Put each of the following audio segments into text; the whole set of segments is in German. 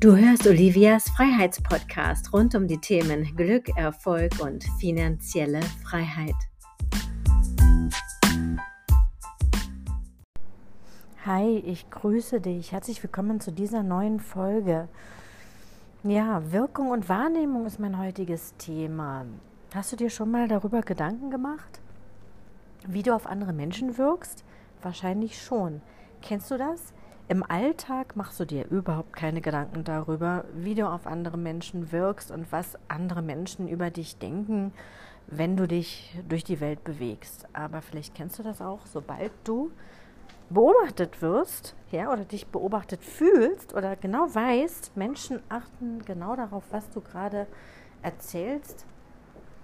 Du hörst Olivias Freiheitspodcast rund um die Themen Glück, Erfolg und finanzielle Freiheit. Hi, ich grüße dich. Herzlich willkommen zu dieser neuen Folge. Ja, Wirkung und Wahrnehmung ist mein heutiges Thema. Hast du dir schon mal darüber Gedanken gemacht, wie du auf andere Menschen wirkst? Wahrscheinlich schon. Kennst du das? Im Alltag machst du dir überhaupt keine Gedanken darüber, wie du auf andere Menschen wirkst und was andere Menschen über dich denken, wenn du dich durch die Welt bewegst. Aber vielleicht kennst du das auch, sobald du beobachtet wirst, ja, oder dich beobachtet fühlst oder genau weißt, Menschen achten genau darauf, was du gerade erzählst,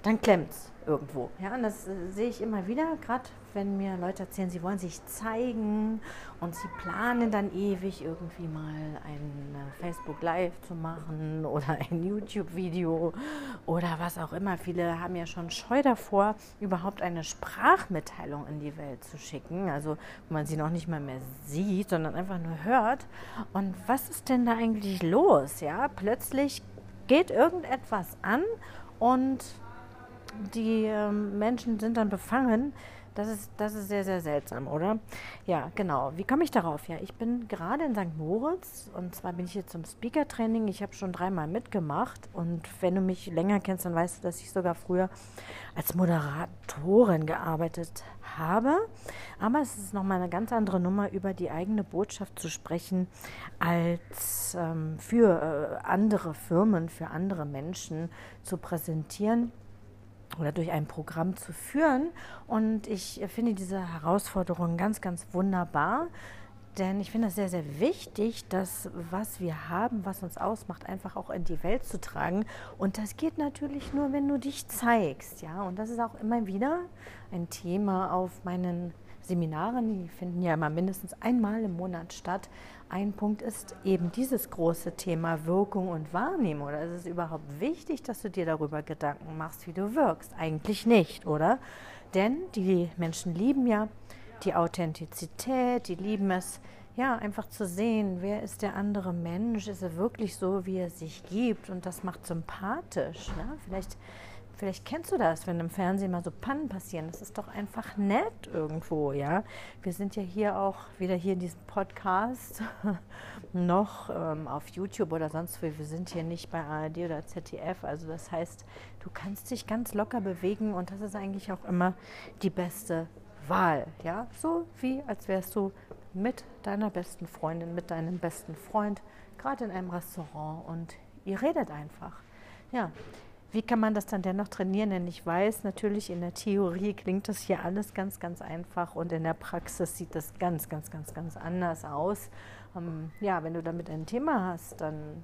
dann klemmt es irgendwo. Ja, und das äh, sehe ich immer wieder, gerade wenn mir Leute erzählen, sie wollen sich zeigen und sie planen dann ewig irgendwie mal ein äh, Facebook Live zu machen oder ein YouTube-Video oder was auch immer. Viele haben ja schon Scheu davor, überhaupt eine Sprachmitteilung in die Welt zu schicken, also wo man sie noch nicht mal mehr sieht, sondern einfach nur hört. Und was ist denn da eigentlich los? Ja, plötzlich geht irgendetwas an und die ähm, Menschen sind dann befangen. Das ist, das ist sehr, sehr seltsam, oder? Ja, genau. Wie komme ich darauf? Ja, ich bin gerade in St. Moritz und zwar bin ich hier zum Speaker-Training. Ich habe schon dreimal mitgemacht und wenn du mich länger kennst, dann weißt du, dass ich sogar früher als Moderatorin gearbeitet habe. Aber es ist nochmal eine ganz andere Nummer, über die eigene Botschaft zu sprechen, als ähm, für äh, andere Firmen, für andere Menschen zu präsentieren oder durch ein Programm zu führen. Und ich finde diese Herausforderung ganz, ganz wunderbar. Denn ich finde es sehr, sehr wichtig, das, was wir haben, was uns ausmacht, einfach auch in die Welt zu tragen. Und das geht natürlich nur, wenn du dich zeigst. Ja? Und das ist auch immer wieder ein Thema auf meinen Seminaren, die finden ja immer mindestens einmal im Monat statt. Ein Punkt ist eben dieses große Thema Wirkung und Wahrnehmung. Oder ist es überhaupt wichtig, dass du dir darüber Gedanken machst, wie du wirkst? Eigentlich nicht, oder? Denn die Menschen lieben ja die Authentizität, die lieben es, ja, einfach zu sehen, wer ist der andere Mensch, ist er wirklich so, wie er sich gibt und das macht sympathisch. Ne? Vielleicht Vielleicht kennst du das, wenn im Fernsehen mal so Pannen passieren. Das ist doch einfach nett irgendwo, ja. Wir sind ja hier auch wieder hier in diesem Podcast noch ähm, auf YouTube oder sonst wo. Wir sind hier nicht bei ARD oder ZDF. Also das heißt, du kannst dich ganz locker bewegen und das ist eigentlich auch immer die beste Wahl, ja. So wie als wärst du mit deiner besten Freundin, mit deinem besten Freund, gerade in einem Restaurant und ihr redet einfach. Ja, wie kann man das dann dennoch trainieren? Denn ich weiß natürlich, in der Theorie klingt das hier alles ganz, ganz einfach und in der Praxis sieht das ganz, ganz, ganz, ganz anders aus. Ähm, ja, wenn du damit ein Thema hast, dann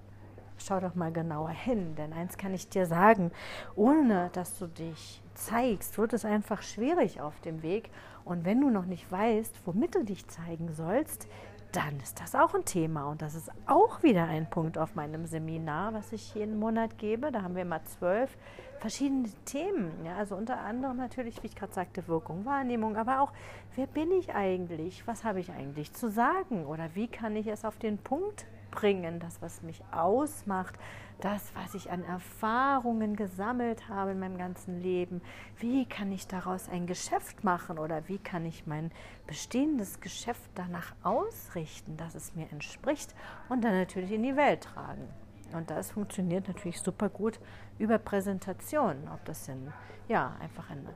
schau doch mal genauer hin. Denn eins kann ich dir sagen, ohne dass du dich zeigst, wird es einfach schwierig auf dem Weg. Und wenn du noch nicht weißt, womit du dich zeigen sollst, dann ist das auch ein Thema. Und das ist auch wieder ein Punkt auf meinem Seminar, was ich jeden Monat gebe. Da haben wir immer zwölf verschiedene Themen. Ja, also unter anderem natürlich, wie ich gerade sagte, Wirkung, Wahrnehmung, aber auch, wer bin ich eigentlich? Was habe ich eigentlich zu sagen? Oder wie kann ich es auf den Punkt bringen, das, was mich ausmacht, das, was ich an Erfahrungen gesammelt habe in meinem ganzen Leben, wie kann ich daraus ein Geschäft machen oder wie kann ich mein bestehendes Geschäft danach ausrichten, dass es mir entspricht und dann natürlich in die Welt tragen. Und das funktioniert natürlich super gut über Präsentationen, ob das in, ja, einfach in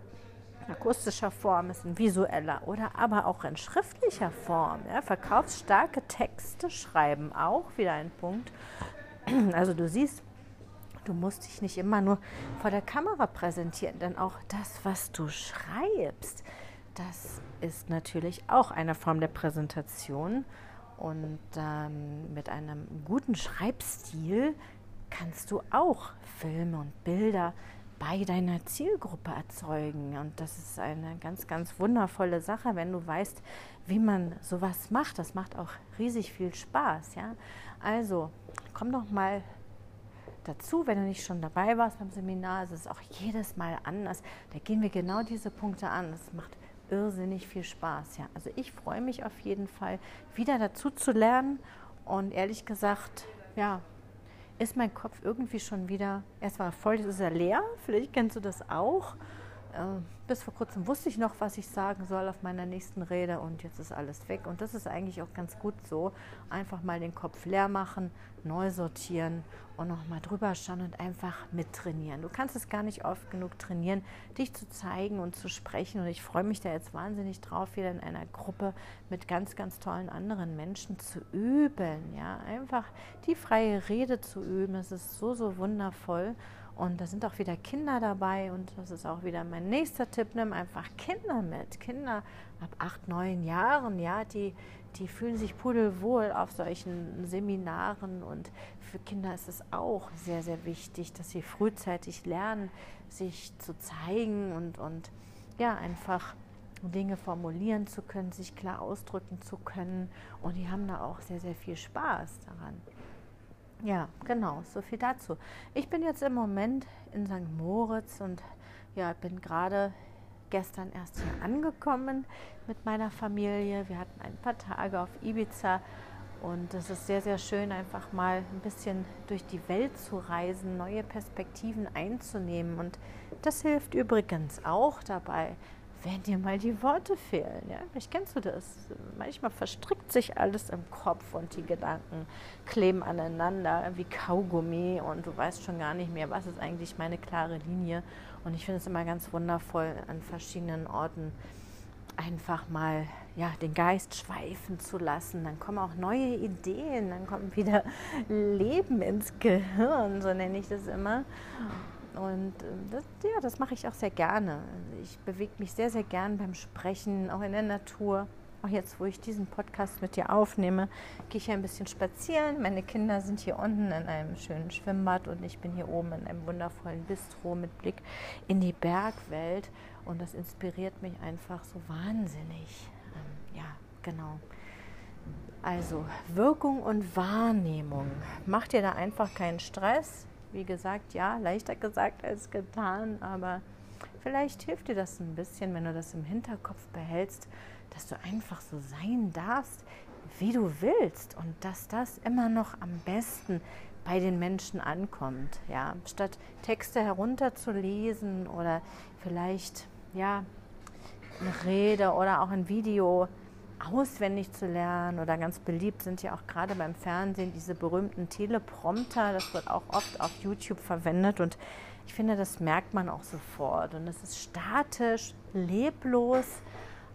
akustischer Form ist, in visueller oder aber auch in schriftlicher Form. Ja, verkaufsstarke Texte schreiben auch wieder ein Punkt. Also du siehst, du musst dich nicht immer nur vor der Kamera präsentieren, denn auch das, was du schreibst, das ist natürlich auch eine Form der Präsentation. Und ähm, mit einem guten Schreibstil kannst du auch Filme und Bilder bei deiner Zielgruppe erzeugen. Und das ist eine ganz, ganz wundervolle Sache, wenn du weißt, wie man sowas macht. Das macht auch riesig viel Spaß. Ja? Also komm doch mal dazu, wenn du nicht schon dabei warst beim Seminar. Es ist auch jedes Mal anders. Da gehen wir genau diese Punkte an. Das macht irrsinnig viel Spaß. Ja? Also ich freue mich auf jeden Fall, wieder dazu zu lernen. Und ehrlich gesagt, ja, ist mein Kopf irgendwie schon wieder, erst war voll, jetzt ist er leer, vielleicht kennst du das auch. Äh, bis vor kurzem wusste ich noch, was ich sagen soll auf meiner nächsten Rede und jetzt ist alles weg. Und das ist eigentlich auch ganz gut so. Einfach mal den Kopf leer machen, neu sortieren und nochmal drüber schauen und einfach mittrainieren. Du kannst es gar nicht oft genug trainieren, dich zu zeigen und zu sprechen. Und ich freue mich da jetzt wahnsinnig drauf, wieder in einer Gruppe mit ganz, ganz tollen anderen Menschen zu üben. Ja, einfach die freie Rede zu üben. Es ist so, so wundervoll. Und da sind auch wieder Kinder dabei und das ist auch wieder mein nächster Tipp. Nimm einfach Kinder mit. Kinder ab acht, neun Jahren, ja, die, die fühlen sich pudelwohl auf solchen Seminaren und für Kinder ist es auch sehr, sehr wichtig, dass sie frühzeitig lernen, sich zu zeigen und, und ja, einfach Dinge formulieren zu können, sich klar ausdrücken zu können und die haben da auch sehr, sehr viel Spaß daran. Ja, genau, so viel dazu. Ich bin jetzt im Moment in St. Moritz und ja, bin gerade gestern erst hier angekommen mit meiner Familie. Wir hatten ein paar Tage auf Ibiza und es ist sehr, sehr schön, einfach mal ein bisschen durch die Welt zu reisen, neue Perspektiven einzunehmen. Und das hilft übrigens auch dabei, wenn dir mal die Worte fehlen. Ja? Vielleicht kennst du das. Manchmal verstrickt sich alles im Kopf und die Gedanken kleben aneinander wie Kaugummi und du weißt schon gar nicht mehr, was ist eigentlich meine klare Linie. Und ich finde es immer ganz wundervoll, an verschiedenen Orten einfach mal ja, den Geist schweifen zu lassen. Dann kommen auch neue Ideen, dann kommt wieder Leben ins Gehirn, so nenne ich das immer. Und äh, das, ja, das mache ich auch sehr gerne. Ich bewege mich sehr, sehr gern beim Sprechen, auch in der Natur. Auch jetzt, wo ich diesen Podcast mit dir aufnehme, gehe ich ein bisschen spazieren. Meine Kinder sind hier unten in einem schönen Schwimmbad und ich bin hier oben in einem wundervollen Bistro mit Blick in die Bergwelt. Und das inspiriert mich einfach so wahnsinnig. Ähm, ja, genau. Also Wirkung und Wahrnehmung. Mach dir da einfach keinen Stress wie gesagt, ja, leichter gesagt als getan, aber vielleicht hilft dir das ein bisschen, wenn du das im Hinterkopf behältst, dass du einfach so sein darfst, wie du willst und dass das immer noch am besten bei den Menschen ankommt. Ja, statt Texte herunterzulesen oder vielleicht ja eine Rede oder auch ein Video auswendig zu lernen oder ganz beliebt sind ja auch gerade beim Fernsehen diese berühmten Teleprompter. Das wird auch oft auf YouTube verwendet und ich finde, das merkt man auch sofort. Und es ist statisch, leblos.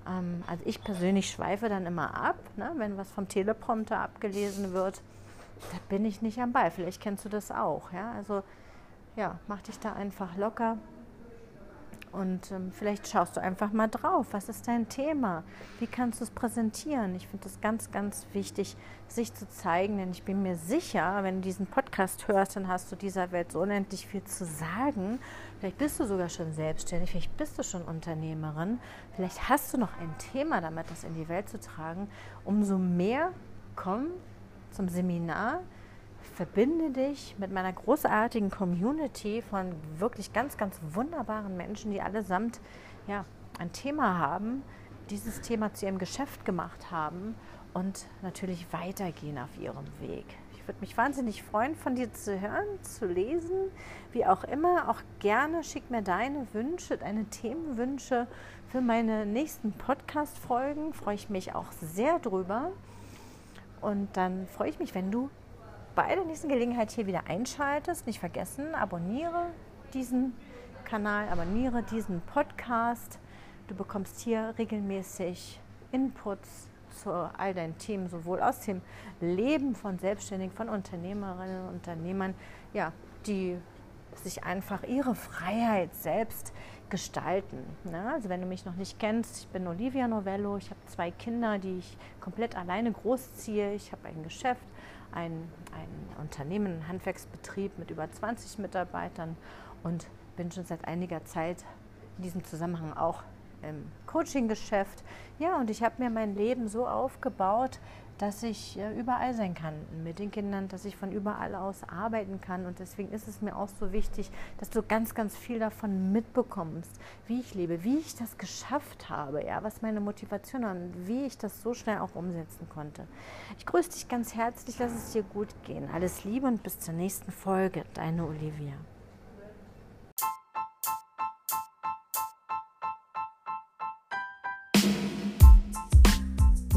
Ähm, also ich persönlich schweife dann immer ab, ne, wenn was vom Teleprompter abgelesen wird. Da bin ich nicht am Ball. Vielleicht kennst du das auch. Ja? Also ja, mach dich da einfach locker und ähm, vielleicht schaust du einfach mal drauf. Was ist dein Thema? Wie kannst du es präsentieren? Ich finde es ganz, ganz wichtig, sich zu zeigen, denn ich bin mir sicher, wenn du diesen Podcast hörst, dann hast du dieser Welt so unendlich viel zu sagen. Vielleicht bist du sogar schon selbstständig, vielleicht bist du schon Unternehmerin, vielleicht hast du noch ein Thema damit, das in die Welt zu tragen. Umso mehr komm zum Seminar verbinde dich mit meiner großartigen Community von wirklich ganz, ganz wunderbaren Menschen, die allesamt ja, ein Thema haben, dieses Thema zu ihrem Geschäft gemacht haben und natürlich weitergehen auf ihrem Weg. Ich würde mich wahnsinnig freuen, von dir zu hören, zu lesen, wie auch immer. Auch gerne schick mir deine Wünsche, deine Themenwünsche für meine nächsten Podcast-Folgen. Freue ich mich auch sehr drüber. Und dann freue ich mich, wenn du bei der nächsten Gelegenheit hier wieder einschaltest. Nicht vergessen, abonniere diesen Kanal, abonniere diesen Podcast. Du bekommst hier regelmäßig Inputs zu all deinen Themen, sowohl aus dem Leben von Selbstständigen, von Unternehmerinnen und Unternehmern, ja, die sich einfach ihre Freiheit selbst gestalten. Ne? Also wenn du mich noch nicht kennst, ich bin Olivia Novello, ich habe zwei Kinder, die ich komplett alleine großziehe, ich habe ein Geschäft, ein, ein Unternehmen, ein Handwerksbetrieb mit über 20 Mitarbeitern und bin schon seit einiger Zeit in diesem Zusammenhang auch im Coaching-Geschäft. Ja, und ich habe mir mein Leben so aufgebaut, dass ich äh, überall sein kann mit den Kindern, dass ich von überall aus arbeiten kann. Und deswegen ist es mir auch so wichtig, dass du ganz, ganz viel davon mitbekommst, wie ich lebe, wie ich das geschafft habe, ja, was meine Motivation war und wie ich das so schnell auch umsetzen konnte. Ich grüße dich ganz herzlich, lass es dir gut gehen. Alles Liebe und bis zur nächsten Folge. Deine Olivia.